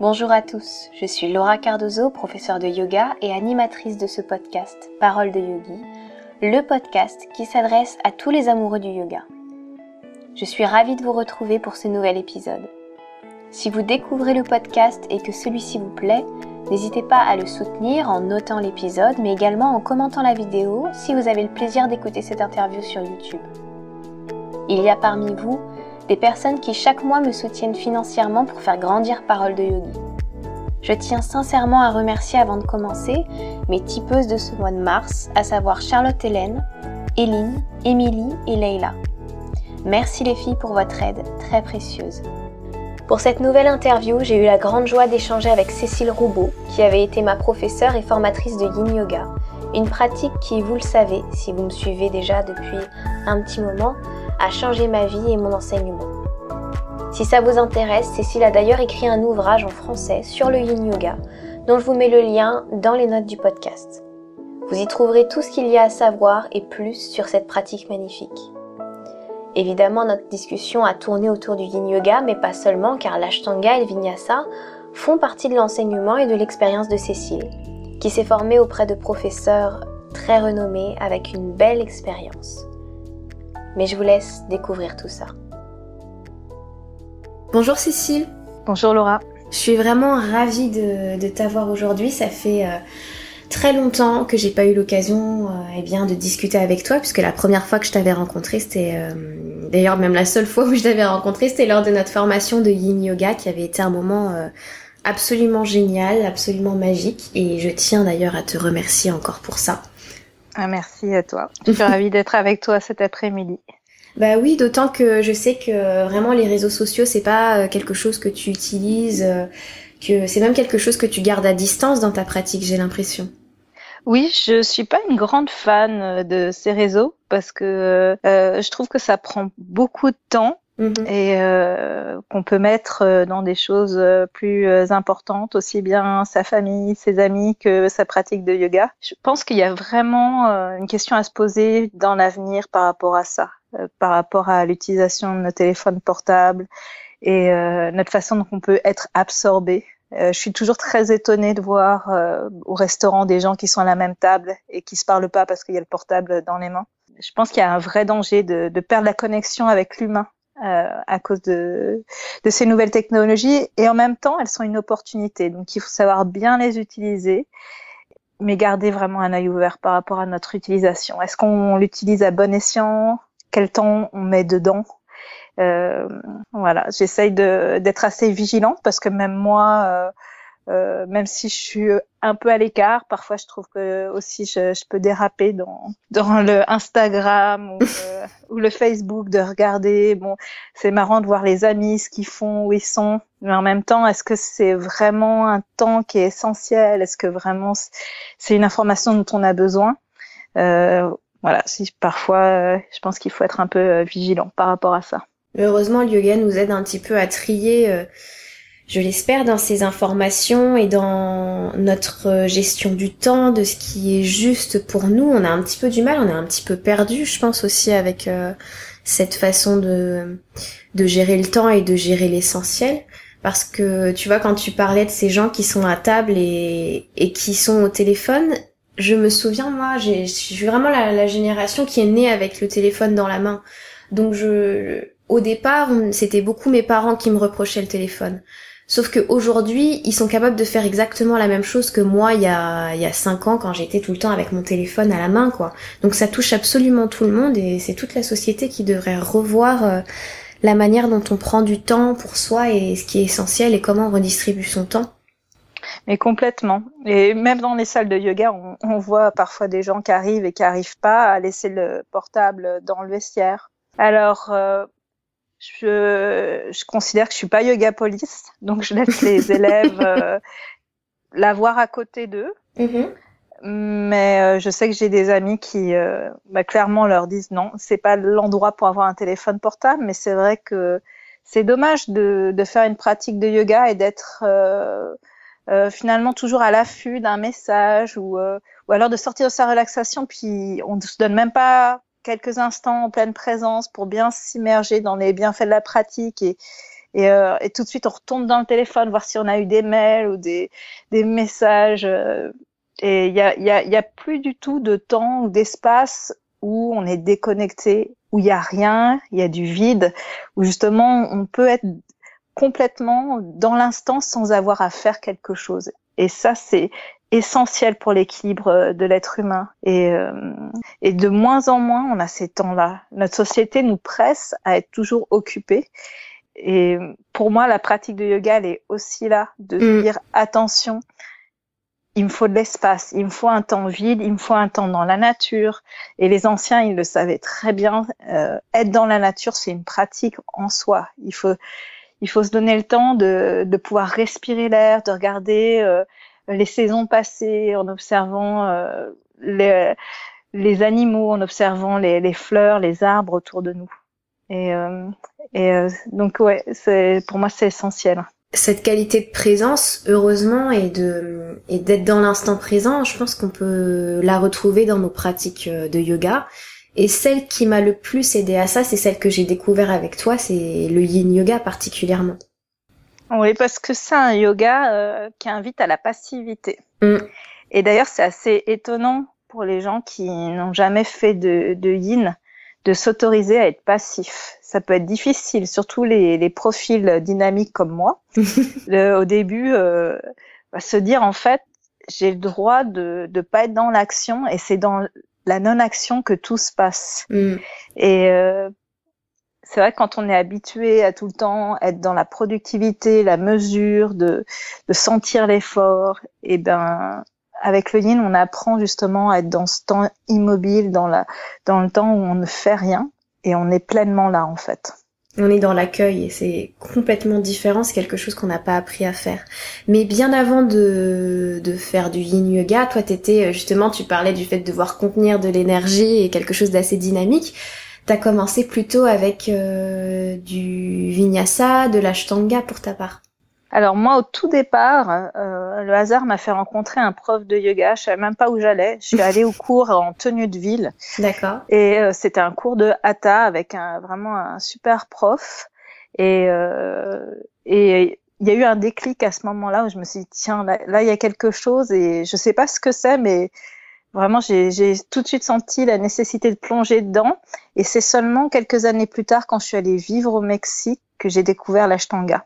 Bonjour à tous, je suis Laura Cardozo, professeure de yoga et animatrice de ce podcast Parole de Yogi, le podcast qui s'adresse à tous les amoureux du yoga. Je suis ravie de vous retrouver pour ce nouvel épisode. Si vous découvrez le podcast et que celui-ci vous plaît, n'hésitez pas à le soutenir en notant l'épisode, mais également en commentant la vidéo si vous avez le plaisir d'écouter cette interview sur YouTube. Il y a parmi vous des personnes qui chaque mois me soutiennent financièrement pour faire grandir Parole de Yogi. Je tiens sincèrement à remercier avant de commencer mes tipeuses de ce mois de mars, à savoir Charlotte Hélène, Eline, Émilie et Leila. Merci les filles pour votre aide, très précieuse. Pour cette nouvelle interview, j'ai eu la grande joie d'échanger avec Cécile Roubaud, qui avait été ma professeure et formatrice de Yin Yoga, une pratique qui, vous le savez, si vous me suivez déjà depuis un petit moment, a changé ma vie et mon enseignement. Si ça vous intéresse, Cécile a d'ailleurs écrit un ouvrage en français sur le yin yoga, dont je vous mets le lien dans les notes du podcast. Vous y trouverez tout ce qu'il y a à savoir et plus sur cette pratique magnifique. Évidemment, notre discussion a tourné autour du yin yoga, mais pas seulement, car l'ashtanga et le vinyasa font partie de l'enseignement et de l'expérience de Cécile, qui s'est formée auprès de professeurs très renommés avec une belle expérience. Mais je vous laisse découvrir tout ça. Bonjour Cécile. Bonjour Laura. Je suis vraiment ravie de, t'avoir aujourd'hui. Ça fait euh, très longtemps que j'ai pas eu l'occasion euh, eh bien de discuter avec toi puisque la première fois que je t'avais rencontré c'était euh, d'ailleurs même la seule fois où je t'avais rencontré c'était lors de notre formation de Yin Yoga qui avait été un moment absolument génial, absolument magique et je tiens d'ailleurs à te remercier encore pour ça. Ah, merci à toi. Je suis ravie d'être avec toi cet après-midi. Bah oui, d'autant que je sais que vraiment les réseaux sociaux, c'est pas euh, quelque chose que tu utilises, euh, que c'est même quelque chose que tu gardes à distance dans ta pratique, j'ai l'impression. Oui, je suis pas une grande fan euh, de ces réseaux parce que je trouve que ça prend beaucoup de temps Mhm. et euh, qu'on peut mettre euh, dans des choses euh, plus importantes, aussi bien sa famille, ses amis que sa pratique de yoga. Je pense qu'il y a vraiment une question à se poser dans l'avenir par rapport à ça, par rapport à l'utilisation de nos téléphones portables et notre façon dont on peut être absorbé. je suis toujours très étonnée de voir au restaurant des gens qui sont à la même table et qui se parlent pas parce qu'il y a le portable dans les mains. Je pense qu'il y a un vrai danger de, de perdre la connexion avec l'humain euh, à cause de, de ces nouvelles technologies. Et en même temps elles sont une opportunité. Donc il faut savoir bien les utiliser mais garder vraiment un œil ouvert par rapport à notre utilisation. Est-ce qu'on l'utilise à bon escient? Quel temps on met dedans? Euh, voilà. J'essaye d'être assez vigilante parce que même moi euh, euh, même si je suis un peu à l'écart, parfois je trouve que aussi je, je peux déraper dans, dans le Instagram ou, euh, ou, le Facebook, de regarder. Bon, c'est marrant de voir les amis, ce qu'ils font, où ils sont. Mais en même temps, est-ce que c'est vraiment un temps qui est essentiel? Est-ce que vraiment c'est une information dont on a besoin? Euh, Voilà, si parfois, euh, je pense qu'il faut être un peu vigilant par rapport à ça. Heureusement, le yoga nous aide un petit peu à trier je l'espère, dans ces informations et dans notre euh, gestion du temps, de ce qui est juste pour nous. On a un petit peu du mal, on est un petit peu perdu, je pense aussi avec euh, cette façon de de gérer le temps et de gérer l'essentiel. Parce que tu vois, quand tu parlais de ces gens qui sont à table et, et qui sont au téléphone, je me souviens, moi, je suis vraiment la, la, génération qui est née avec le téléphone dans la main. Donc je, au départ, c'était beaucoup mes parents qui me reprochaient le téléphone. Sauf qu'aujourd'hui, ils sont capables de faire exactement la même chose que moi il y a il y a cinq ans quand j'étais tout le temps avec mon téléphone à la main quoi. Donc ça touche absolument tout le monde et c'est toute la société qui devrait revoir euh, la manière dont on prend du temps pour soi et ce qui est essentiel et comment on redistribue son temps. Mais complètement. Et même dans les salles de yoga, on, on voit parfois des gens qui arrivent et qui arrivent pas à laisser le portable dans le vestiaire. Alors, euh, je, je considère que je suis pas yoga police, donc je laisse les élèves euh, la voir à côté d'eux. Mm-hmm. Mais euh, je sais que j'ai des amis qui euh, bah, clairement leur disent non, c'est pas l'endroit pour avoir un téléphone portable, mais c'est vrai que c'est dommage de, de, faire une pratique de yoga et d'être euh, finalement toujours à l'affût d'un message ou, ou alors de sortir de sa relaxation puis on ne se donne même pas quelques instants en pleine présence pour bien s'immerger dans les bienfaits de la pratique et, Et, euh, et, tout de suite, on retourne dans le téléphone, voir si on a eu des mails ou des, des messages. Euh, et il y a, y, a, y a plus du tout de temps ou d'espace où on est déconnecté, où il y a rien, il y a du vide, où justement on peut être complètement dans l'instant sans avoir à faire quelque chose. Et ça, c'est essentiel pour l'équilibre euh, de l'être humain. Et, euh, et de moins en moins, on a ces temps-là. Notre société nous presse à être toujours occupés. Et pour moi, la pratique de yoga, elle est aussi là, de mm. dire attention, il me faut de l'espace, il me faut un temps vide, il me faut un temps dans la nature. Et les anciens, ils le savaient très bien. Euh, être dans la nature, c'est une pratique en soi. Il faut, il faut se donner le temps de, de pouvoir respirer l'air, de regarder euh, les saisons passées en observant euh, les, les, animaux, en observant les, les, fleurs, les arbres autour de nous. Et, euh, et euh, donc ouais, c'est pour moi c'est essentiel. Cette qualité de présence, heureusement, et et d'être dans l'instant présent, je pense qu'on peut la retrouver dans nos pratiques de yoga. Et celle qui m'a le plus aidé à ça, c'est celle que j'ai découvert avec toi, c'est le yin yoga particulièrement. Oui, parce que c'est un yoga euh, qui invite à la passivité. Mm. Et d'ailleurs, c'est assez étonnant pour les gens qui n'ont jamais fait de, de yin de s'autoriser à être passif. Ça peut être difficile, surtout les, les profils dynamiques comme moi. au début, euh, bah, se dire en fait, j'ai le droit de ne pas être dans l'action et c'est dans la non-action que tout se passe. Mm. Et euh, c'est vrai que quand on est habitué à tout le temps être dans la productivité, la mesure, de, de sentir l'effort, et ben avec le yin, on apprend justement à être dans ce temps immobile, dans la dans le temps où on ne fait rien et on est pleinement là en fait. On est dans l'accueil et c'est complètement différent, c'est quelque chose qu'on n'a pas appris à faire. Mais bien avant de, de faire du yin yoga, toi t'étais justement, tu parlais du fait de devoir contenir de l'énergie et quelque chose d'assez dynamique. T'as commencé plutôt avec euh, du vinyasa, de l'ashtanga pour ta part. Alors moi, au tout départ, euh, le hasard m'a fait rencontrer un prof de yoga. Je savais même pas où j'allais. Je suis allée au cours en tenue de ville. D'accord. Et euh, c'était un cours de hatha avec un, vraiment un super prof. Et et il y a eu un déclic à ce moment-là où je me suis dit tiens là, là il y a quelque chose et je sais pas ce que c'est mais Vraiment, j'ai tout de suite senti la nécessité de plonger dedans. Et c'est seulement quelques années plus tard, quand je suis allée vivre au Mexique, que j'ai découvert l'ashtanga.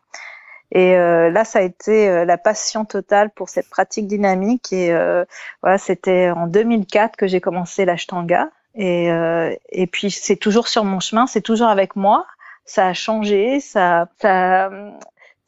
Et euh, là, ça a été euh, la passion totale pour cette pratique dynamique. Et euh, voilà, c'était en 2004 que j'ai commencé l'ashtanga. Et, euh, et puis, c'est toujours sur mon chemin, c'est toujours avec moi. Ça a changé, ça, ça,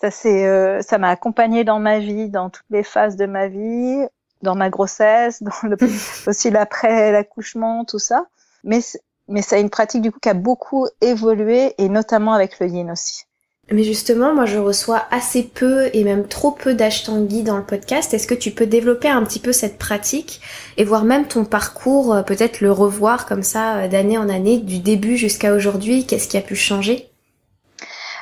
ça c'est, ça m'a accompagné dans ma vie, dans toutes les phases de ma vie dans ma grossesse, dans le, aussi l'après l'accouchement, tout ça. Mais mais c'est une pratique du coup qui a beaucoup évolué et notamment avec le yin aussi. Mais justement, moi je reçois assez peu et même trop peu d'ashtangi dans le podcast. Est-ce que tu peux développer un petit peu cette pratique et voir même ton parcours, euh, peut-être le revoir comme ça euh, d'année en année, du début jusqu'à aujourd'hui? Qu'est-ce qui a pu changer?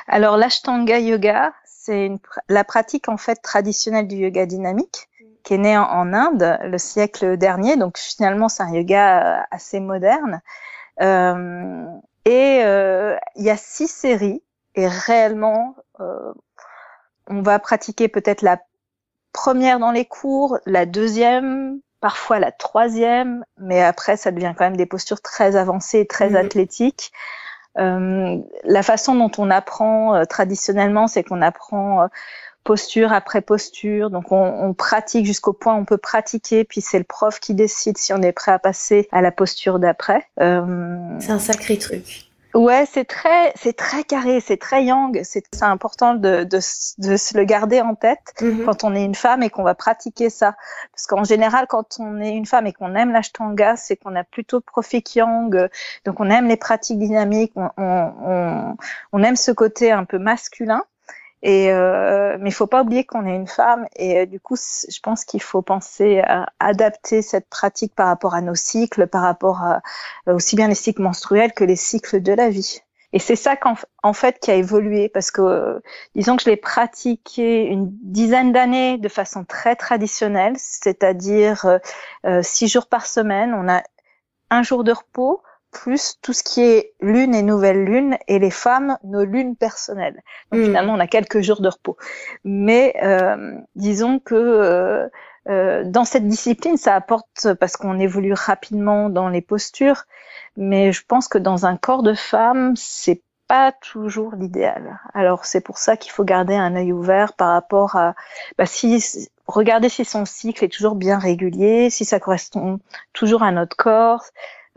Alors l'ashtanga yoga, c'est la pratique en fait traditionnelle du yoga dynamique qui est né en, Inde le siècle dernier. Donc finalement, c'est un yoga euh, assez moderne. Euh, et euh, il y a six séries. Et réellement, euh, on va pratiquer peut-être la première dans les cours, la deuxième, parfois la troisième, mais après, ça devient quand même des postures très avancées, très mhm. athlétiques. Euh, la façon dont on apprend euh, traditionnellement, c'est qu'on apprend posture après posture. Donc on, on pratique jusqu'au point où on peut pratiquer, puis c'est le prof qui décide si on est prêt à passer à la posture d'après. Euh... C'est un sacré truc. Ouais, c'est très, c'est très carré, c'est très yang. C'est important de, de, de, se le garder en tête mhm. quand on est une femme et qu'on va pratiquer ça. Parce qu'en général, quand on est une femme et qu'on aime l'ashtanga, c'est qu'on a plutôt profil yang. Donc on aime les pratiques dynamiques, on, on, on aime ce côté un peu masculin. Et euh, mais il faut pas oublier qu'on est une femme et euh, du coup, je pense qu'il faut penser à adapter cette pratique par rapport à nos cycles, par rapport à euh, aussi bien les cycles menstruels que les cycles de la vie. Et c'est ça qu'en en fait qui a évolué parce que euh, disons que je l'ai pratiqué une dizaine d'années de façon très traditionnelle, c'est-à-dire six jours par semaine. On a un jour de repos plus tout ce qui est lune et nouvelle lune et les femmes nos lunes personnelles. Donc hmm. finalement, on a quelques jours de repos. Mais euh, disons que euh, euh, dans cette discipline, ça apporte parce qu'on évolue rapidement dans les postures, mais je pense que dans un corps de femme, c'est pas toujours l'idéal. Alors c'est pour ça qu'il faut garder un œil ouvert par rapport à bah, si regarder si son cycle est toujours bien régulier, si ça correspond toujours à notre corps,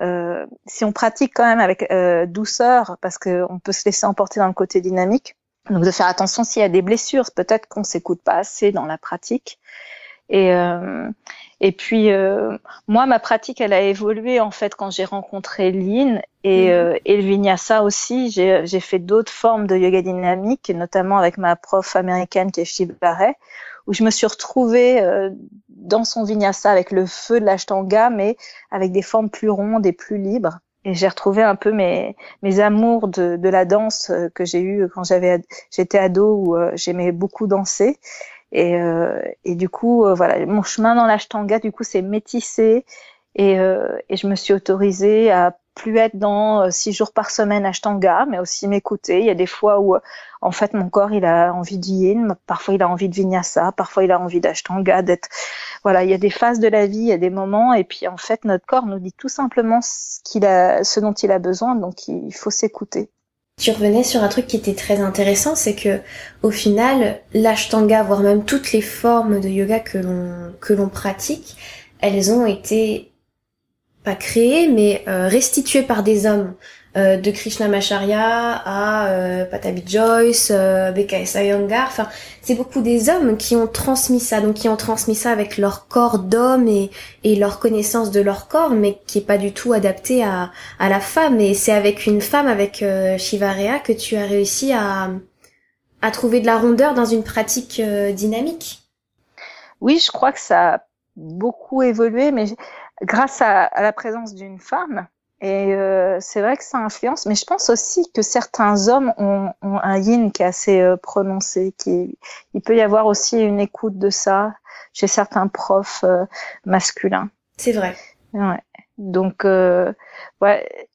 euh, si on pratique quand même avec euh, douceur, parce qu'on peut se laisser emporter dans le côté dynamique, donc de faire attention s'il y a des blessures, peut-être qu'on s'écoute pas assez dans la pratique. Et, euh, et puis euh, moi, ma pratique, elle a évolué en fait quand j'ai rencontré Lynn et, mmh. et le Vinyasa aussi. J'ai fait d'autres formes de yoga dynamique, notamment avec ma prof américaine qui est Shiv où je me suis retrouvée euh, dans son vinyasa avec le feu de l'ashtanga, mais avec des formes plus rondes et plus libres. Et j'ai retrouvé un peu mes, mes amours de, de la danse euh, que j'ai eu quand j'avais j'étais ado où euh, j'aimais beaucoup danser. Et, et du coup, voilà, mon chemin dans l'ashtanga, du coup, c'est métissé. Et, et je me suis autorisée à plus être dans euh, six jours par semaine Ashtanga, mais aussi m'écouter. Il y a des fois où, euh, en fait, mon corps, il a envie d'yin, parfois il a envie de vinyasa, parfois il a envie d'Ashtanga, d'être, voilà, il y a des phases de la vie, il y a des moments, et puis en fait, notre corps nous dit tout simplement ce qu'il a, ce dont il a besoin, donc il faut s'écouter. Tu revenais sur un truc qui était très intéressant, c'est que au final, l'ashtanga, voire même toutes les formes de yoga que l'on que l'on pratique, elles ont été créé, mais euh, restitué par des hommes. Euh, de Krishnamacharya à euh, Patabi Joyce, BKS Iyengar, enfin c'est beaucoup des hommes qui ont transmis ça, donc qui ont transmis ça avec leur corps d'homme et, et leur connaissance de leur corps, mais qui est pas du tout adapté à, à la femme. Et c'est avec une femme, avec Shivareya, que tu as réussi à, à trouver de la rondeur dans une pratique dynamique. Oui, je crois que ça beaucoup évolué, mais grâce à, la présence d'une femme. Et euh, c'est vrai que ça influence, mais je pense aussi que certains hommes ont, un yin qui est assez euh, prononcé, qui il peut y avoir aussi une écoute de ça chez certains profs euh, masculins. C'est vrai. Ouais. Donc ouais,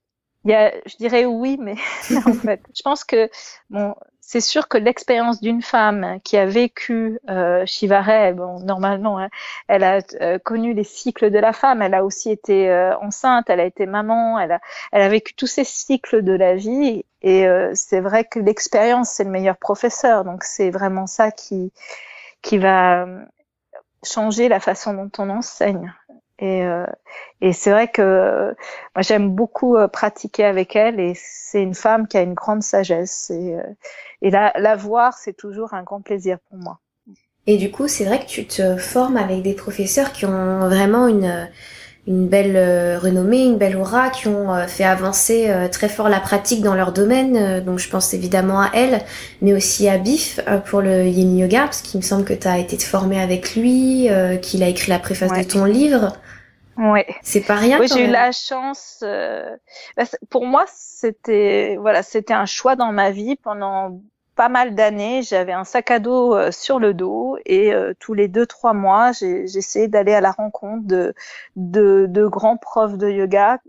il y a, je dirais oui, mais en fait, je pense que bon, c'est sûr que l'expérience d'une femme qui a vécu euh, bon, normalement, hein, elle a euh, connu les cycles de la femme, elle a aussi été euh, enceinte, elle a été maman, elle a, elle a vécu tous ces cycles de la vie. Et euh, c'est vrai que l'expérience, c'est le meilleur professeur. Donc c'est vraiment ça qui, qui va changer la façon dont on enseigne. Et, euh, et c'est vrai que moi j'aime beaucoup euh, pratiquer avec elle et c'est une femme qui a une grande sagesse et, euh, et la, la voir c'est toujours un grand plaisir pour moi. Et du coup c'est vrai que tu te formes avec des professeurs qui ont vraiment une une belle euh, renommée, une belle aura, qui ont fait avancer très fort la pratique dans leur domaine. donc je pense évidemment à elle, mais aussi à Biff pour le Yin Yoga, parce qu'il me semble que tu as été formée avec lui, qu'il a écrit la préface de ton livre. Ouais. C'est pas rien. Oui, j'ai eu la chance. Bah, pour moi, c'était voilà, c'était un choix dans ma vie pendant pas mal d'années, j'avais un sac à dos euh, sur le dos et euh, tous les deux trois mois, j'essayais d'aller à la rencontre de, de, de grands profs de yoga,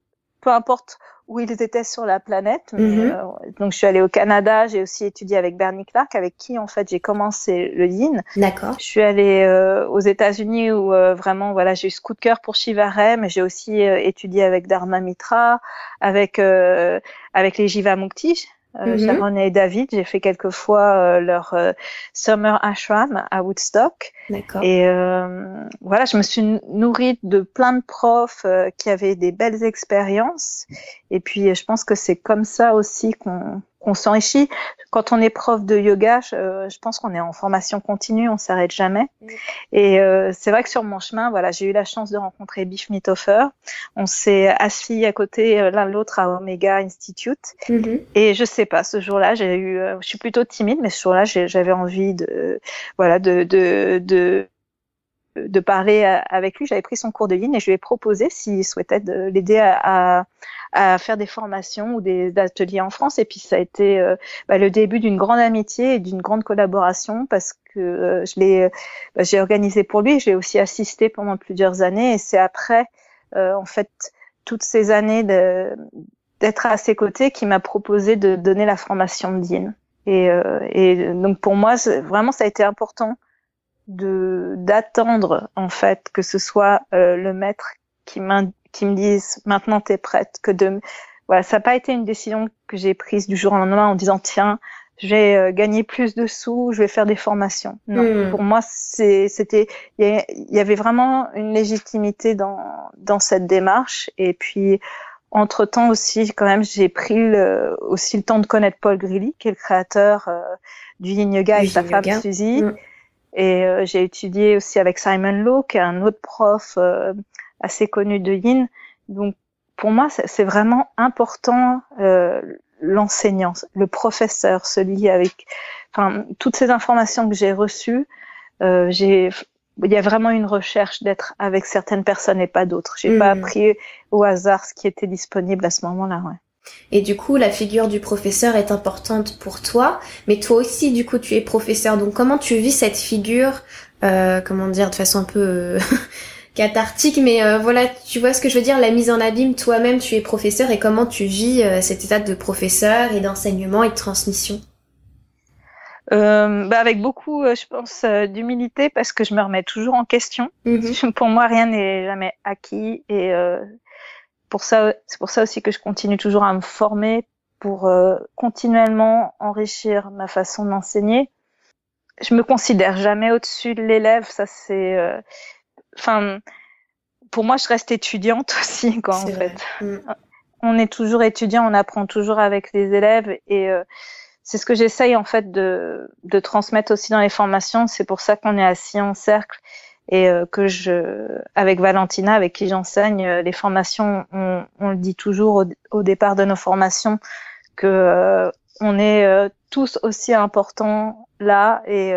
peu importe où ils étaient sur la planète. Mhm. Euh, donc je suis allée au Canada, j'ai aussi étudié avec Bernie Clark, avec qui en fait j'ai commencé le Yin. D'accord. Je suis allée aux États-Unis où vraiment voilà j'ai eu ce coup de cœur pour Shiva mais j'ai aussi étudié avec Dharma Mitra, avec avec les Jiva Euh. Sharon et David, j'ai fait quelques fois euh, leur euh, summer ashram à Woodstock. Et euh, voilà, je me suis nourrie de plein de profs qui avaient des belles expériences. Et puis, je pense que c'est comme ça aussi qu'on on s'enrichit. Quand on est prof de yoga, je, pense qu'on est en formation continue, on s'arrête jamais. Et euh, c'est vrai que sur mon chemin, voilà, j'ai eu la chance de rencontrer Biff Mithofer. On s'est assis à côté euh, l'un l'autre à Omega Institute. Mm-hmm. Et je sais pas, ce jour-là, j'ai eu, euh, je suis plutôt timide, mais ce jour-là, j'avais envie de, voilà, de, de, de de parler avec lui. J'avais pris son cours de ligne et je lui ai proposé s'il souhaitait de l'aider à, à, faire des formations ou des ateliers en France. Et puis ça a été euh, bah, le début d'une grande amitié et d'une grande collaboration parce que euh, je l'ai, bah, j'ai organisé pour lui. J'ai aussi assisté pendant plusieurs années et c'est après, euh, en fait, toutes ces années d'être à ses côtés qui m'a proposé de donner la formation de Yin. Et, euh, et donc pour moi, vraiment, ça a été important de d'attendre en fait que ce soit euh, le maître qui, qui me dise maintenant t'es prête, que de voilà, ça n'a pas été une décision que j'ai prise du jour au lendemain en disant tiens je vais euh, gagner plus de sous, je vais faire des formations. Non, hmm. pour moi, c'était, il y, avait vraiment une légitimité dans dans cette démarche. Et puis, entre temps aussi, quand même, j'ai pris le, aussi le temps de connaître Paul Grilly, qui est le créateur euh, du Yin Yoga et sa femme Suzy. Hmm. Et euh, j'ai étudié aussi avec Simon Lowe, qui est un autre prof assez connu de Yin. Donc, pour moi, c'est vraiment important euh, l'enseignant, le professeur, celui avec, enfin, toutes ces informations que j'ai reçues, euh, j'ai, il y a vraiment une recherche d'être avec certaines personnes et pas d'autres. J'ai pas hmm. appris au hasard ce qui était disponible à ce moment-là. Ouais. Et du coup, la figure du professeur est importante pour toi, mais toi aussi, du coup, tu es professeur. Donc, comment tu vis cette figure, euh, comment dire, de façon un peu euh, cathartique, mais euh, voilà, tu vois ce que je veux dire, la mise en abîme, toi-même, tu es professeur et comment tu vis euh, cet état de professeur et d'enseignement et de transmission? Euh, bah avec beaucoup, je pense, d'humilité parce que je me remets toujours en question. Mhm. Pour moi, rien n'est jamais acquis et pour ça, c'est pour ça aussi que je continue toujours à me former pour continuellement enrichir ma façon d'enseigner. Je me considère jamais au-dessus de l'élève, ça c'est enfin, pour moi, je reste étudiante aussi, quoi, en fait. Mm. On est toujours étudiant, on apprend toujours avec les élèves et euh, c'est ce que j'essaye en fait de, de transmettre aussi dans les formations. C'est pour ça qu'on est assis en cercle et euh, que je, avec Valentina, avec qui j'enseigne euh, les formations, on, on, le dit toujours au, au, départ de nos formations que on est tous aussi importants là et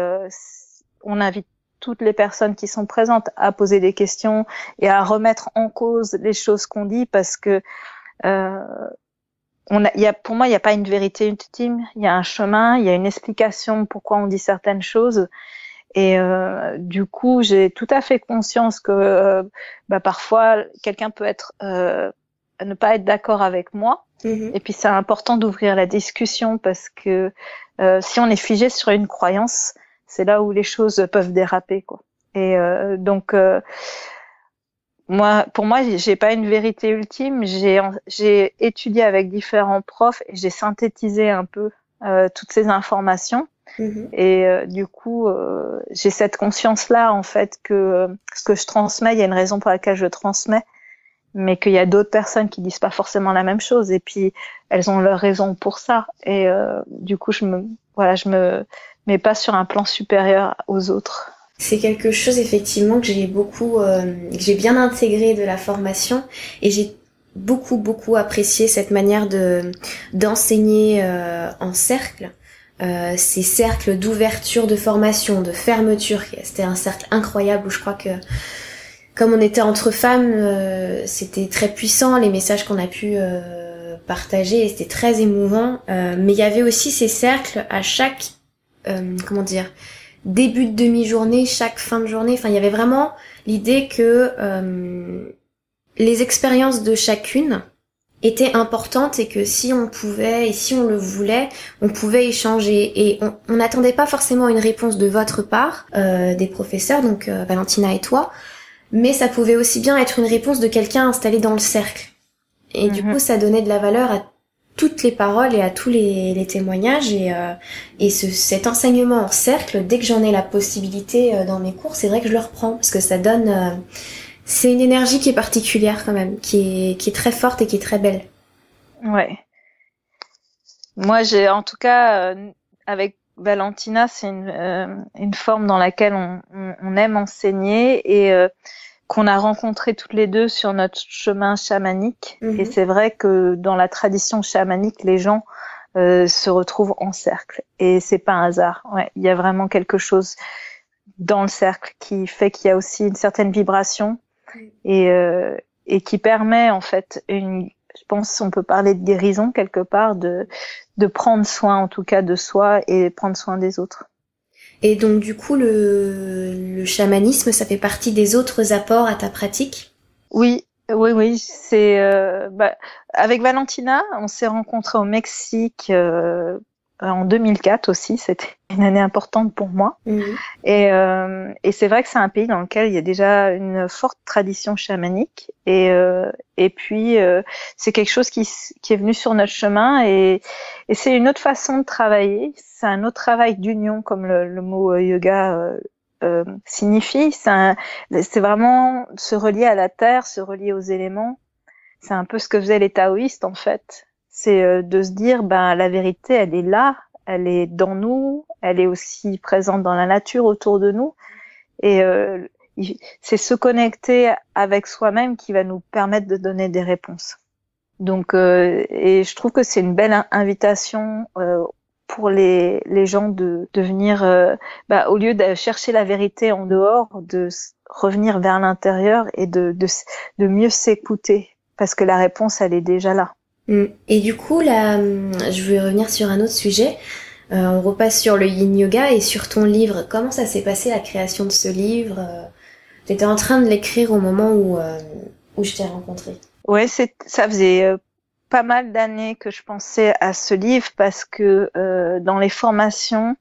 on invite toutes les personnes qui sont présentes à poser des questions et à remettre en cause les choses qu'on dit parce que euh, on a, y a, pour moi, il n'y a pas une vérité ultime. Il y a un chemin, il y a une explication pourquoi on dit certaines choses. Et euh, du coup, j'ai tout à fait conscience que euh, bah, parfois, quelqu'un peut être euh, ne pas être d'accord avec moi. Mm-hmm. Et puis, c'est important d'ouvrir la discussion parce que euh, si on est figé sur une croyance, c'est là où les choses peuvent déraper quoi. Et euh, donc euh, moi, pour moi, j'ai pas une vérité ultime. J'ai j'ai étudié avec différents profs et j'ai synthétisé un peu euh, toutes ces informations. Mm-hmm. Et du coup, j'ai cette conscience-là en fait que ce que je transmets, il y a une raison pour laquelle je transmets, mais qu'il y a d'autres personnes qui disent pas forcément la même chose. Et puis elles ont leur raison pour ça. Et du coup, je me voilà, je me mais pas sur un plan supérieur aux autres. C'est quelque chose effectivement que j'ai beaucoup, euh, que j'ai bien intégré de la formation et j'ai beaucoup beaucoup apprécié cette manière de d'enseigner euh, en cercle. Euh, ces cercles d'ouverture de formation, de fermeture, c'était un cercle incroyable où je crois que comme on était entre femmes, euh, c'était très puissant les messages qu'on a pu euh, partager, c'était très émouvant. mais il y avait aussi ces cercles à chaque comment dire, début de demi-journée, chaque fin de journée. Enfin, il y avait vraiment l'idée que les expériences de chacune étaient importantes et que si on pouvait et si on le voulait, on pouvait échanger. Et on n'attendait pas forcément une réponse de votre part, euh, des professeurs, donc Valentina et toi, mais ça pouvait aussi bien être une réponse de quelqu'un installé dans le cercle. Et du mhm. coup, ça donnait de la valeur à toutes les paroles et à tous les, témoignages et, euh, et ce, cet enseignement en cercle, dès que j'en ai la possibilité euh, dans mes cours, c'est vrai que je le reprends parce que ça donne, euh, c'est une énergie qui est particulière quand même, qui est, qui est très forte et qui est très belle. Ouais. Moi, j'ai en tout cas avec Valentina, c'est une, une forme dans laquelle on, on, on aime enseigner et qu'on a rencontré toutes les deux sur notre chemin chamanique. Et mhm. c'est vrai que dans la tradition chamanique, les gens euh, se retrouvent en cercle. Et c'est pas un hasard. Ouais, il y a vraiment quelque chose dans le cercle qui fait qu'il y a aussi une certaine vibration et, euh, et qui permet en fait une, je pense on peut parler de guérison quelque part, de, de prendre soin en tout cas de soi et prendre soin des autres. Et donc du coup, le, le chamanisme, ça fait partie des autres apports à ta pratique? Oui, Oui, oui, c'est euh, bah, avec Valentina, on s'est rencontrés au Mexique euh, en 2004 aussi. C'était une année importante pour moi. Et, euh, et c'est vrai que c'est un pays dans lequel il y a déjà une forte tradition chamanique. Et, euh, et puis euh, c'est quelque chose qui, qui est venu sur notre chemin. Et, et c'est une autre façon de travailler. C'est un autre travail d'union, comme le, le mot yoga euh, signifie. C'est vraiment se relier à la terre, se relier aux éléments. C'est un peu ce que faisaient les taoïstes en fait. C'est euh, de se dire, ben la vérité, elle est là, elle est dans nous, elle est aussi présente dans la nature autour de nous. Et euh, c'est se connecter avec soi-même qui va nous permettre de donner des réponses. Donc, et je trouve que c'est une belle invitation pour les, les gens de, de venir, euh, bah, au lieu de chercher la vérité en dehors, de revenir vers l'intérieur et de, de, de mieux s'écouter, parce que la réponse, elle est déjà là. Mm. Et du coup, là, je veux revenir sur un autre sujet. Euh, on repasse sur le yin yoga et sur ton livre. Comment ça s'est passé la création de ce livre euh, Tu en train de l'écrire au moment où, où je t'ai rencontré. Ouais, ça faisait pas mal d'années que je pensais à ce livre parce que euh, dans les formations,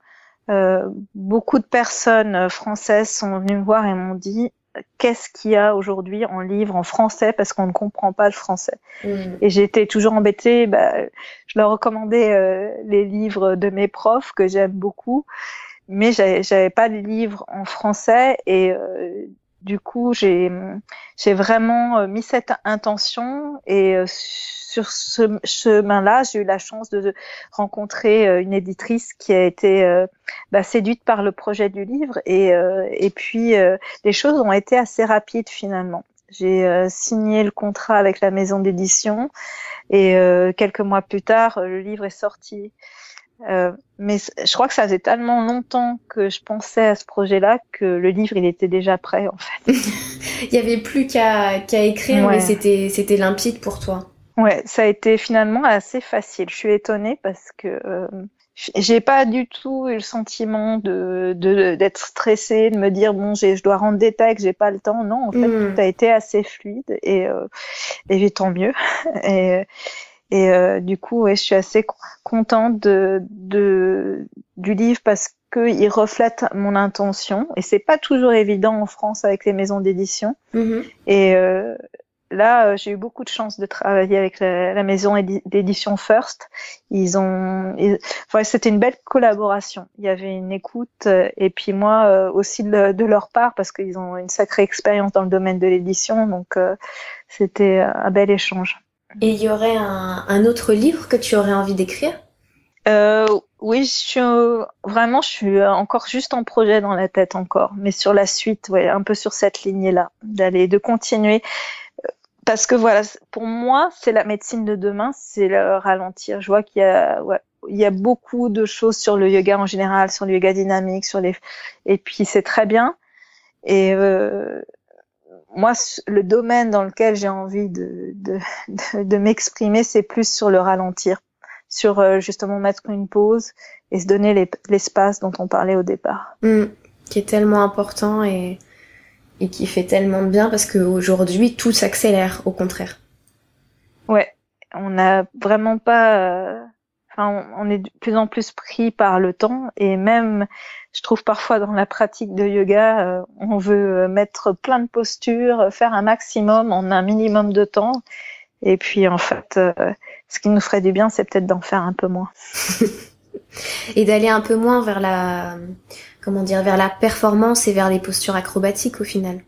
euh, beaucoup de personnes françaises sont venues me voir et m'ont dit qu'est-ce qu'il y a aujourd'hui en livre en français parce qu'on ne comprend pas le français. Mmh. Et j'étais toujours embêtée. Bah, je leur recommandais euh, les livres de mes profs que j'aime beaucoup, mais j'avais pas de livres en français et euh, du coup j'ai vraiment euh, mis cette intention et sur ce chemin-là, j'ai eu la chance de rencontrer euh, une éditrice qui a été euh, bah, séduite par le projet du livre et, euh, et puis les choses ont été assez rapides finalement. J'ai signé le contrat avec la maison d'édition et quelques mois plus tard, le livre est sorti. Euh, mais je crois que ça faisait tellement longtemps que je pensais à ce projet-là que le livre il était déjà prêt en fait. il y avait plus qu'à qu'à écrire, mais c'était c'était limpide pour toi. Ouais, ça a été finalement assez facile. Je suis étonnée parce que euh, j'ai pas du tout eu le sentiment de d'être stressée, de me dire bon, je dois rendre des textes, j'ai pas le temps. Non, en fait, hmm. tout a été assez fluide et euh, et tant mieux. et et euh, du coup, ouais, je suis assez contente de, de du livre parce qu'il reflète mon intention et c'est pas toujours évident en France avec les maisons d'édition. Mm-hmm. Et euh, là, euh, j'ai eu beaucoup de chance de travailler avec la, maison d'édition First. Ils ont, enfin, c'était une belle collaboration. Il y avait une écoute euh, et puis moi euh, aussi de, leur part parce qu'ils ont une sacrée expérience dans le domaine de l'édition, donc c'était un bel échange. Et il y aurait un, un, autre livre que tu aurais envie d'écrire? Euh, Oui, je suis vraiment, je suis encore juste en projet dans la tête encore, mais sur la suite, ouais, un peu sur cette lignée-là, d'aller, de continuer parce que voilà, pour moi, c'est la médecine de demain, c'est le ralentir. Je vois qu'il y a, ouais, il y a beaucoup de choses sur le yoga en général, sur le yoga dynamique, sur les, et puis c'est très bien. Et euh, moi, le domaine dans lequel j'ai envie de, de, de, m'exprimer, c'est plus sur le ralentir, sur euh, justement mettre une pause et se donner l'espace dont on parlait au départ. Mmh, qui est tellement important et et qui fait tellement de bien parce qu'aujourd'hui tout s'accélère au contraire. Ouais, on n'a vraiment pas, euh, enfin on, est de plus en plus pris par le temps et même je trouve parfois dans la pratique de yoga euh, on veut euh, mettre plein de postures, faire un maximum en un minimum de temps et puis en fait ce qui nous ferait du bien c'est peut-être d'en faire un peu moins. et d'aller un peu moins vers la comment dire, vers la performance et vers les postures acrobatiques au final.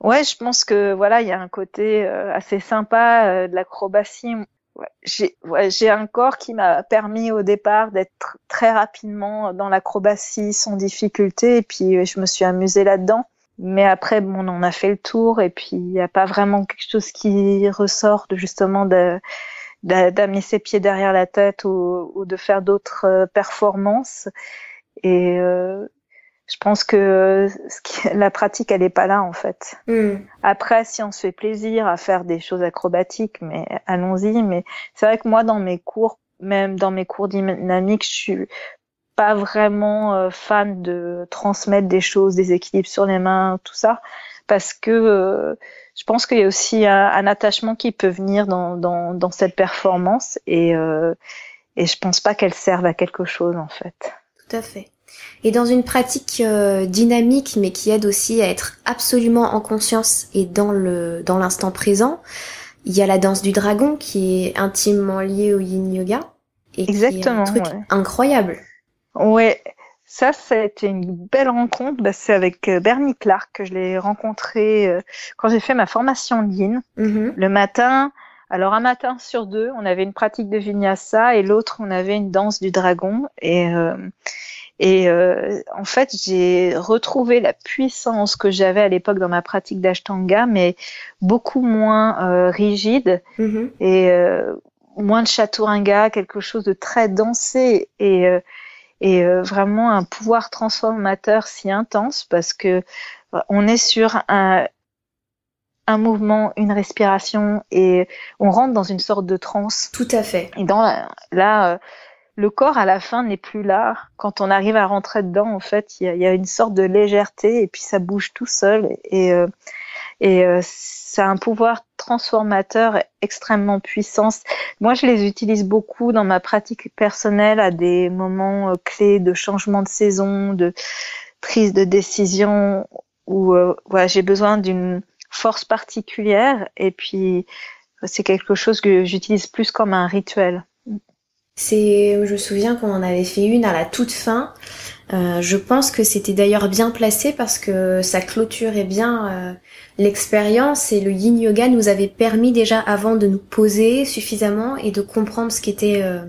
Ouais, je pense que voilà, il y a un côté euh, assez sympa euh, de l'acrobatie. Ouais, j'ai ouais, un corps qui m'a permis au départ d'être très rapidement dans l'acrobatie sans difficulté et puis je me suis amusée là-dedans. Mais après, bon, on a fait le tour et puis il n'y a pas vraiment quelque chose qui ressort de justement de d'amener ses pieds derrière la tête ou, ou de faire d'autres euh, performances. Et euh, je pense que la pratique, elle n'est pas là en fait. Hmm. Après, si on se fait plaisir à faire des choses acrobatiques, mais allons-y. Mais c'est vrai que moi, dans mes cours, même dans mes cours dynamiques, je suis pas vraiment euh, fan de transmettre des choses, des équilibres sur les mains, tout ça, parce que je pense qu'il y a aussi un, attachement qui peut venir dans, dans, dans cette performance et, euh, et je pense pas qu'elle serve à quelque chose en fait. Tout à fait. Et dans une pratique euh, dynamique mais qui aide aussi à être absolument en conscience et dans le dans l'instant présent, il y a la danse du dragon qui est intimement liée au yin yoga et Exactement, qui est un truc incroyable. Ouais, ça, c'était une belle rencontre. Bah, c'est avec euh, Bernie Clark que je l'ai rencontré euh, quand j'ai fait ma formation en yin. Mm-hmm. Le matin, alors un matin sur deux, on avait une pratique de vinyasa et l'autre, on avait une danse du dragon. Et, euh, et en fait, j'ai retrouvé la puissance que j'avais à l'époque dans ma pratique d'ashtanga, mais beaucoup moins rigide mm-hmm. et moins de chaturanga, quelque chose de très dansé et et euh, vraiment un pouvoir transformateur si intense parce que euh, on est sur un, un mouvement, une respiration et on rentre dans une sorte de transe. Tout à fait. Et dans là, euh, le corps à la fin n'est plus là. Quand on arrive à rentrer dedans, en fait, il y a, y a, une sorte de légèreté et puis ça bouge tout seul et et c'est un pouvoir transformateur extrêmement puissant. Moi, je les utilise beaucoup dans ma pratique personnelle à des moments euh, clés de changement de saison, de prise de décision où euh, voilà, j'ai besoin d'une force particulière et puis c'est quelque chose que j'utilise plus comme un rituel. C'est, je me souviens qu'on en avait fait une à la toute fin. Euh, je pense que c'était d'ailleurs bien placé parce que ça clôturait bien euh, l'expérience et le yin yoga nous avait permis déjà avant de nous poser suffisamment et de comprendre ce qu'était euh,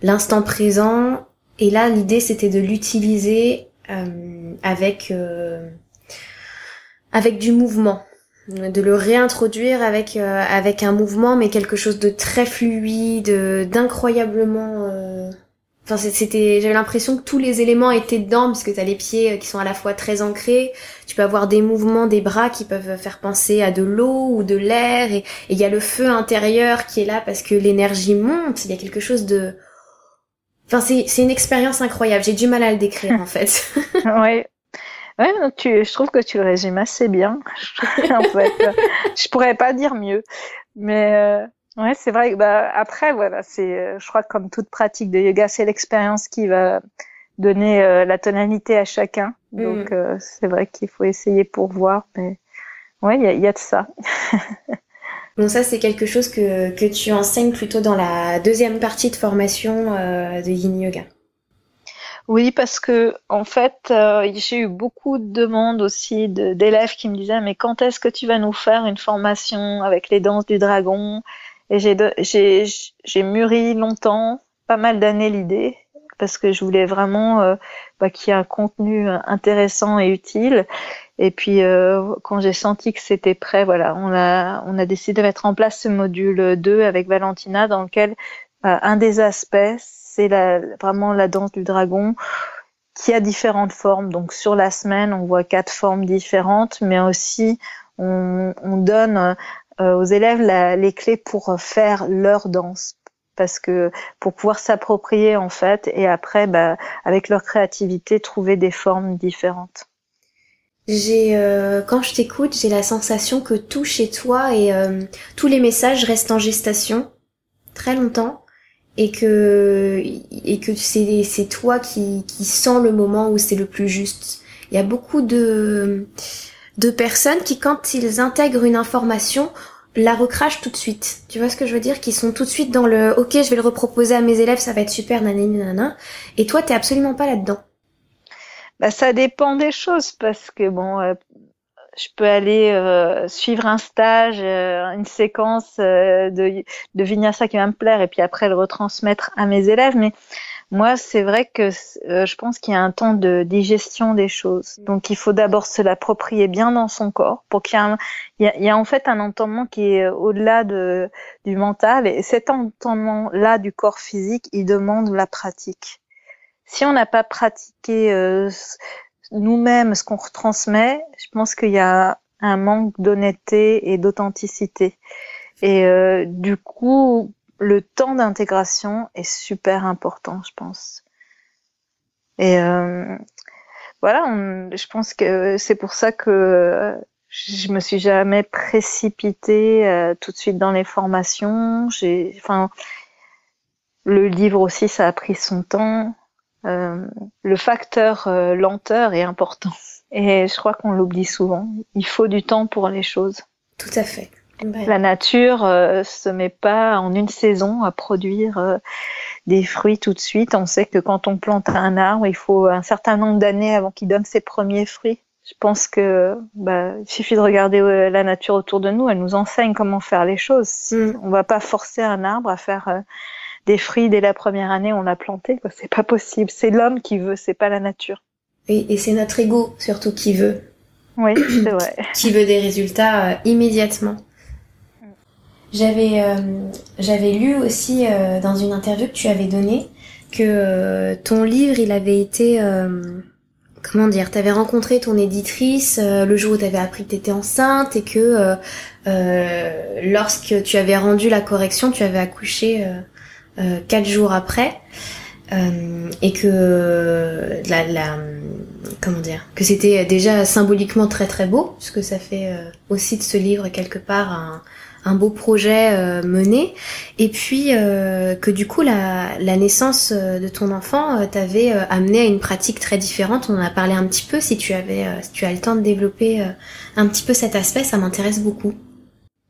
l'instant présent. Et là, l'idée c'était de l'utiliser avec avec du mouvement de le réintroduire avec euh, avec un mouvement mais quelque chose de très fluide d'incroyablement euh, enfin c'était j'avais l'impression que tous les éléments étaient dedans parce que t'as les pieds euh, qui sont à la fois très ancrés tu peux avoir des mouvements des bras qui peuvent faire penser à de l'eau ou de l'air et il y a le feu intérieur qui est là parce que l'énergie monte il y a quelque chose de Enfin, c'est, c'est une expérience incroyable. J'ai du mal à le décrire, en fait. ouais, Ouais, tu, je trouve que tu le résumes assez bien. en fait, je pourrais pas dire mieux. Mais euh, ouais, c'est vrai. Bah, après, voilà, c'est, euh, je crois que comme toute pratique de yoga, c'est l'expérience qui va donner euh, la tonalité à chacun. Mm. Donc, euh, c'est vrai qu'il faut essayer pour voir. Mais ouais, il y a, y a de ça. Donc ça, c'est quelque chose que, que tu enseignes plutôt dans la deuxième partie de formation de Yin Yoga. Oui, parce que en fait, euh, j'ai eu beaucoup de demandes aussi d'élèves qui me disaient mais quand est-ce que tu vas nous faire une formation avec les danses du dragon? Et j'ai mûri longtemps, pas mal d'années l'idée, parce que je voulais vraiment euh, bah, qu'il y ait un contenu intéressant et utile. Et puis euh, quand j'ai senti que c'était prêt, voilà, on a on a décidé de mettre en place ce module 2 avec Valentina dans lequel un des aspects c'est vraiment la danse du dragon qui a différentes formes. Donc sur la semaine, on voit quatre formes différentes, mais aussi on, donne euh, aux élèves les clés pour faire leur danse parce que pour pouvoir s'approprier en fait et après bah, avec leur créativité trouver des formes différentes. J'ai euh, quand je t'écoute, j'ai la sensation que tout chez toi et euh, tous les messages restent en gestation très longtemps et que et que c'est toi qui qui sens le moment où c'est le plus juste. Il y a beaucoup de de personnes qui quand ils intègrent une information la recrachent tout de suite. Tu vois ce que je veux dire? Qui sont tout de suite dans le OK, je vais le reproposer à mes élèves, ça va être super nanana. Et toi t'es absolument pas là-dedans. Bah ça dépend des choses parce que bon euh, je peux aller euh, suivre un stage, euh, une séquence euh, de, de vinyasa qui va me plaire et puis après le retransmettre à mes élèves. Mais moi, c'est vrai que je pense qu'il y a un temps de digestion des choses. Donc, il faut d'abord se l'approprier bien dans son corps pour qu'il y, il y, a, en fait un entendement qui est au-delà de, du mental. Et cet entendement-là du corps physique, il demande la pratique. Si on n'a pas pratiqué nous-mêmes ce qu'on retransmet, je pense qu'il y a un manque d'honnêteté et d'authenticité. Et euh, du coup, le temps d'intégration est super important, je pense. Et euh, voilà, je pense que c'est pour ça que je me suis jamais précipitée euh, tout de suite dans les formations. J'ai, enfin, le livre aussi, ça a pris son temps. Euh, le facteur euh, lenteur est important. Et je crois qu'on l'oublie souvent. Il faut du temps pour les choses. Tout à fait. La nature euh, se met pas en une saison à produire euh, des fruits tout de suite. On sait que quand on plante un arbre, il faut un certain nombre d'années avant qu'il donne ses premiers fruits. Je pense que bah, il suffit de regarder la nature autour de nous. Elle nous enseigne comment faire les choses. Mm. On va pas forcer un arbre à faire des fruits dès la première année on l'a planté. C'est pas possible. C'est l'homme qui veut, c'est pas la nature. Et, et c'est notre ego surtout qui veut. Oui, c'est vrai. qui veut des résultats immédiatement. J'avais euh, j'avais lu aussi euh, dans une interview que tu avais donnée que euh, ton livre il avait été comment dire, tu avais rencontré ton éditrice le jour où tu avais appris que tu étais enceinte et que lorsque tu avais rendu la correction, tu avais accouché quatre jours après et que la, la comment dire que c'était déjà symboliquement très très beau puisque ça fait aussi de ce livre quelque part un beau projet euh, mené et puis euh, que du coup la, naissance euh, de ton enfant t'avait amené à une pratique très différente. On en a parlé un petit peu. Si tu avais, si tu as le temps de développer un petit peu cet aspect, ça m'intéresse beaucoup.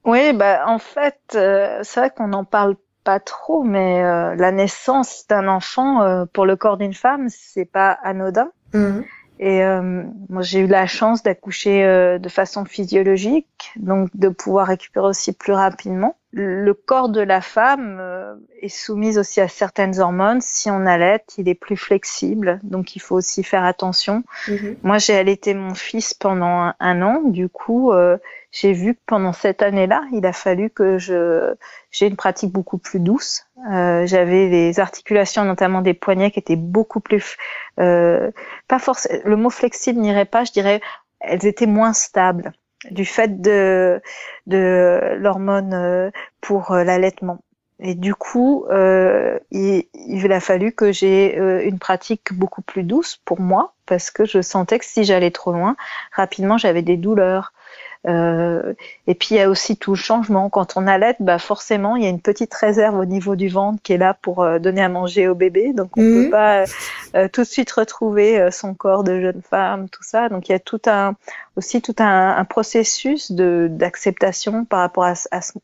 Oui, bah en fait, c'est vrai qu'on n'en parle pas trop, mais la naissance d'un enfant pour le corps d'une femme, c'est pas anodin. Mmh. Et euh, moi, j'ai eu la chance d'accoucher euh, de façon physiologique, donc de pouvoir récupérer aussi plus rapidement. Le corps de la femme euh, est soumis aussi à certaines hormones. Si on allait, il est plus flexible, donc il faut aussi faire attention. Mhm. Moi, j'ai allaité mon fils pendant un, an. Du coup, euh, j'ai vu que pendant cette année-là, il a fallu que je j'ai une pratique beaucoup plus douce. Euh, j'avais les articulations, notamment des poignets, qui étaient beaucoup plus euh, pas forcément. Le mot flexible n'irait pas, je dirais, elles étaient moins stables du fait de de l'hormone euh, pour euh, l'allaitement. Et du coup, euh, il, il, a fallu que j'ai euh, une pratique beaucoup plus douce pour moi, parce que je sentais que si j'allais trop loin, rapidement j'avais des douleurs. Euh, et puis il y a aussi tout le changement. Quand on allait, bah forcément il y a une petite réserve au niveau du ventre qui est là pour euh, donner à manger au bébé. Donc on ne peut mhm. pas euh, tout de suite retrouver son corps de jeune femme, tout ça. Donc il y a tout un aussi tout un, un processus de d'acceptation par rapport à,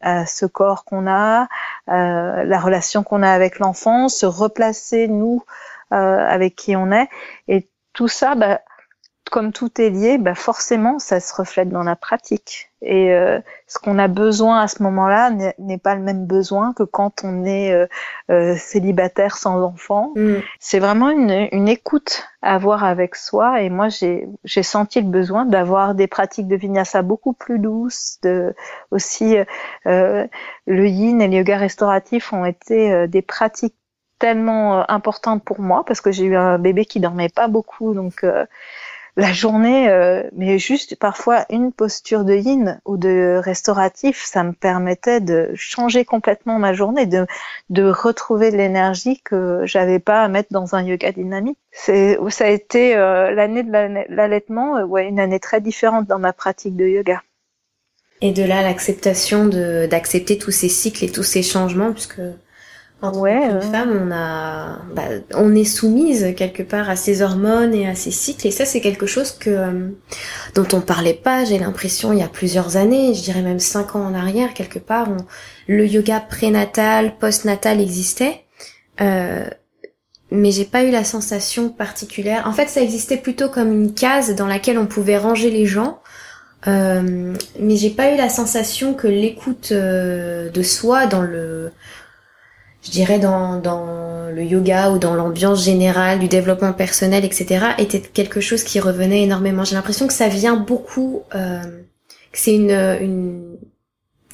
à, ce corps qu'on a, la relation qu'on a avec l'enfant, se replacer nous avec qui on est et tout ça. Bah, comme tout est lié, bah forcément, ça se reflète dans la pratique. Et euh, ce qu'on a besoin à ce moment-là n'est pas le même besoin que quand on est euh, euh, célibataire sans enfant. Mm. C'est vraiment une, une, écoute à avoir avec soi. Et moi, j'ai senti le besoin d'avoir des pratiques de vinyasa beaucoup plus douces. De, aussi, le yin et le yoga restauratif ont été des pratiques tellement importantes pour moi parce que j'ai eu un bébé qui dormait pas beaucoup. Donc, la journée, euh, mais juste parfois une posture de yin ou de restauratif, ça me permettait de changer complètement ma journée, de, de retrouver l'énergie que j'avais pas à mettre dans un yoga dynamique. C'est, ça a été euh, l'année de l'allaitement, euh, ouais, une année très différente dans ma pratique de yoga. Et de là l'acceptation de d'accepter tous ces cycles et tous ces changements, puisque en ouais, femme, on a, bah, on est soumise quelque part à ces hormones et à ces cycles, et ça c'est quelque chose que euh, dont on parlait pas. J'ai l'impression il y a plusieurs années, je dirais même cinq ans en arrière quelque part, le yoga prénatal, postnatal existait, euh, mais j'ai pas eu la sensation particulière. En fait, ça existait plutôt comme une case dans laquelle on pouvait ranger les gens. Euh, mais j'ai pas eu la sensation que l'écoute euh, de soi dans le je dirais dans, dans le yoga ou dans l'ambiance générale du développement personnel, etc., était quelque chose qui revenait énormément. J'ai l'impression que ça vient beaucoup, euh, que c'est une, une,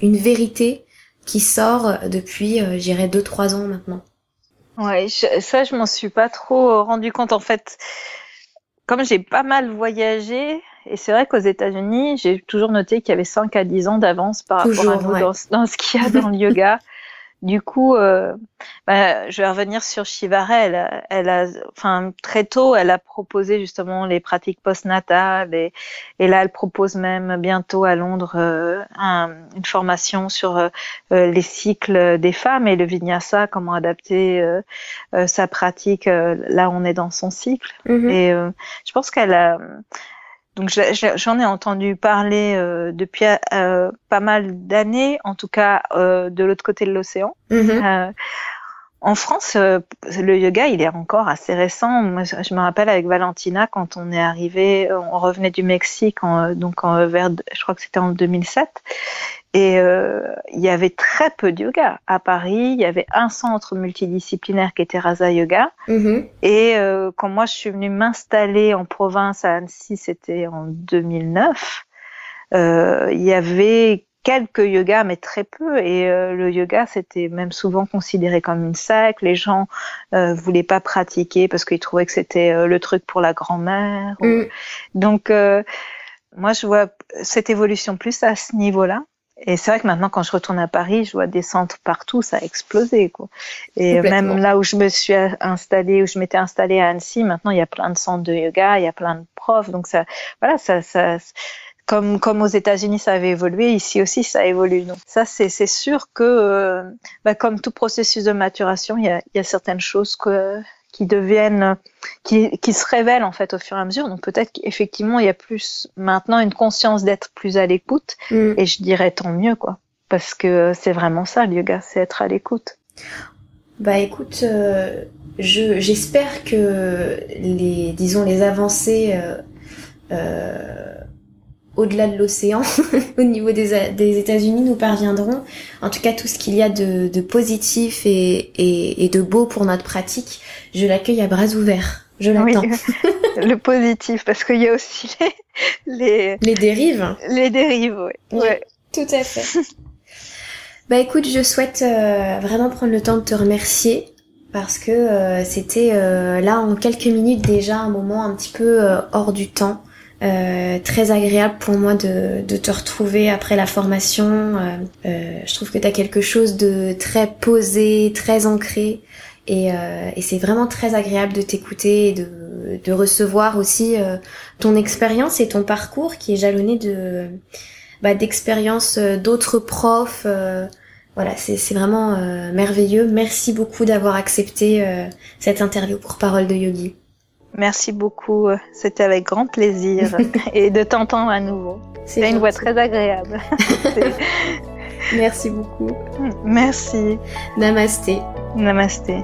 une vérité qui sort depuis, euh, j'irais, deux, trois ans maintenant. Ouais, ça, je m'en suis pas trop rendu compte. En fait, comme j'ai pas mal voyagé, et c'est vrai qu'aux États-Unis, j'ai toujours noté qu'il y avait 5 à 10 ans d'avance par rapport à nous dans, dans, ce qu'il y a dans le yoga. du coup, euh, bah, je vais revenir sur Shivare. Elle, elle, a, enfin, très tôt, elle a proposé justement les pratiques postnatales et, et là, elle propose même bientôt à Londres euh, une formation sur euh, les cycles des femmes et le vinyasa, comment adapter sa pratique là on est dans son cycle. Mm-hmm. Et je pense qu'elle a donc j'en ai entendu parler euh, depuis euh, pas mal d'années, en tout cas euh, de l'autre côté de l'océan. Mm-hmm. En France, le yoga, il est encore assez récent. Moi, je me rappelle avec Valentina quand on est arrivé, on revenait du Mexique, donc en, vers, je crois que c'était en 2007, et euh, il y avait très peu de yoga. À Paris, il y avait un centre multidisciplinaire qui était Rasa Yoga. Mm-hmm. Et euh, quand moi je suis venue m'installer en province à Annecy, c'était en 2009, euh, il y avait quelques yogas, mais très peu. Et euh, le yoga, c'était même souvent considéré comme une secte. Les gens euh, voulaient pas pratiquer parce qu'ils trouvaient que c'était euh, le truc pour la grand-mère. Mm. Donc, moi, je vois cette évolution plus à ce niveau-là. Et c'est vrai que maintenant, quand je retourne à Paris, je vois des centres partout, ça a explosé, quoi. Et même là où je me suis installée, où je m'étais installée à Annecy, maintenant, il y a plein de centres de yoga, il y a plein de profs. Donc ça, voilà, ça, ça, comme, comme aux États-Unis, ça avait évolué, ici aussi, ça évolue. Donc ça, c'est, c'est sûr que, euh, bah, comme tout processus de maturation, il y a, il y a certaines choses que, qui deviennent, qui, qui se révèlent en fait au fur et à mesure. Donc peut-être qu'effectivement il y a plus maintenant une conscience d'être plus à l'écoute. Mm. Et je dirais tant mieux quoi, parce que c'est vraiment ça le yoga, c'est être à l'écoute. Bah écoute, euh, je j'espère que les disons les avancées euh, euh, au-delà de l'océan, au niveau des, des États-Unis, nous parviendrons. En tout cas, tout ce qu'il y a de, de positif et, et, et, de beau pour notre pratique, je l'accueille à bras ouverts. Je l'attends. le positif, parce qu'il y a aussi les, les, dérives. Les dérives, oui. Ouais. Tout à fait. bah écoute, je souhaite euh, vraiment prendre le temps de te remercier parce que euh, c'était euh, là en quelques minutes déjà un moment un petit peu hors du temps euh, très agréable pour moi de, te retrouver après la formation. Euh, euh, je trouve que tu as quelque chose de très posé, très ancré. Et, euh, et c'est vraiment très agréable de t'écouter et de, de, recevoir aussi ton expérience et ton parcours qui est jalonné de bah, d'expériences d'autres profs. voilà, c'est vraiment merveilleux. Merci beaucoup d'avoir accepté cette interview pour Parole de Yogi. Merci beaucoup. C'était avec grand plaisir et de t'entendre à nouveau. C'est une voix très agréable. Merci beaucoup. Merci. Namasté. Namasté.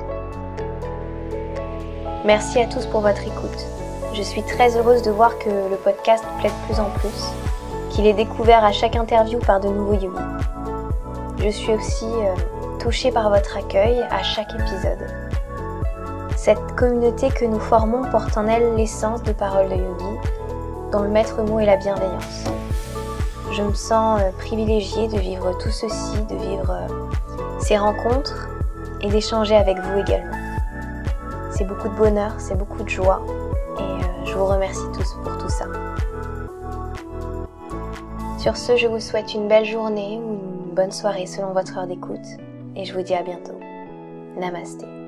Merci à tous pour votre écoute. Je suis très heureuse de voir que le podcast plaît de plus en plus, qu'il est découvert à chaque interview par de nouveaux yogis. Je suis aussi euh, touchée par votre accueil à chaque épisode. Cette communauté que nous formons porte en elle l'essence de Parole de Yogi, dont le maître mot est la bienveillance. Je me sens euh, privilégiée de vivre tout ceci, de vivre euh, ces rencontres et d'échanger avec vous également. C'est beaucoup de bonheur, c'est beaucoup de joie et euh, je vous remercie tous pour tout ça. Sur ce, je vous souhaite une belle journée ou une bonne soirée selon votre heure d'écoute et je vous dis à bientôt. Namasté.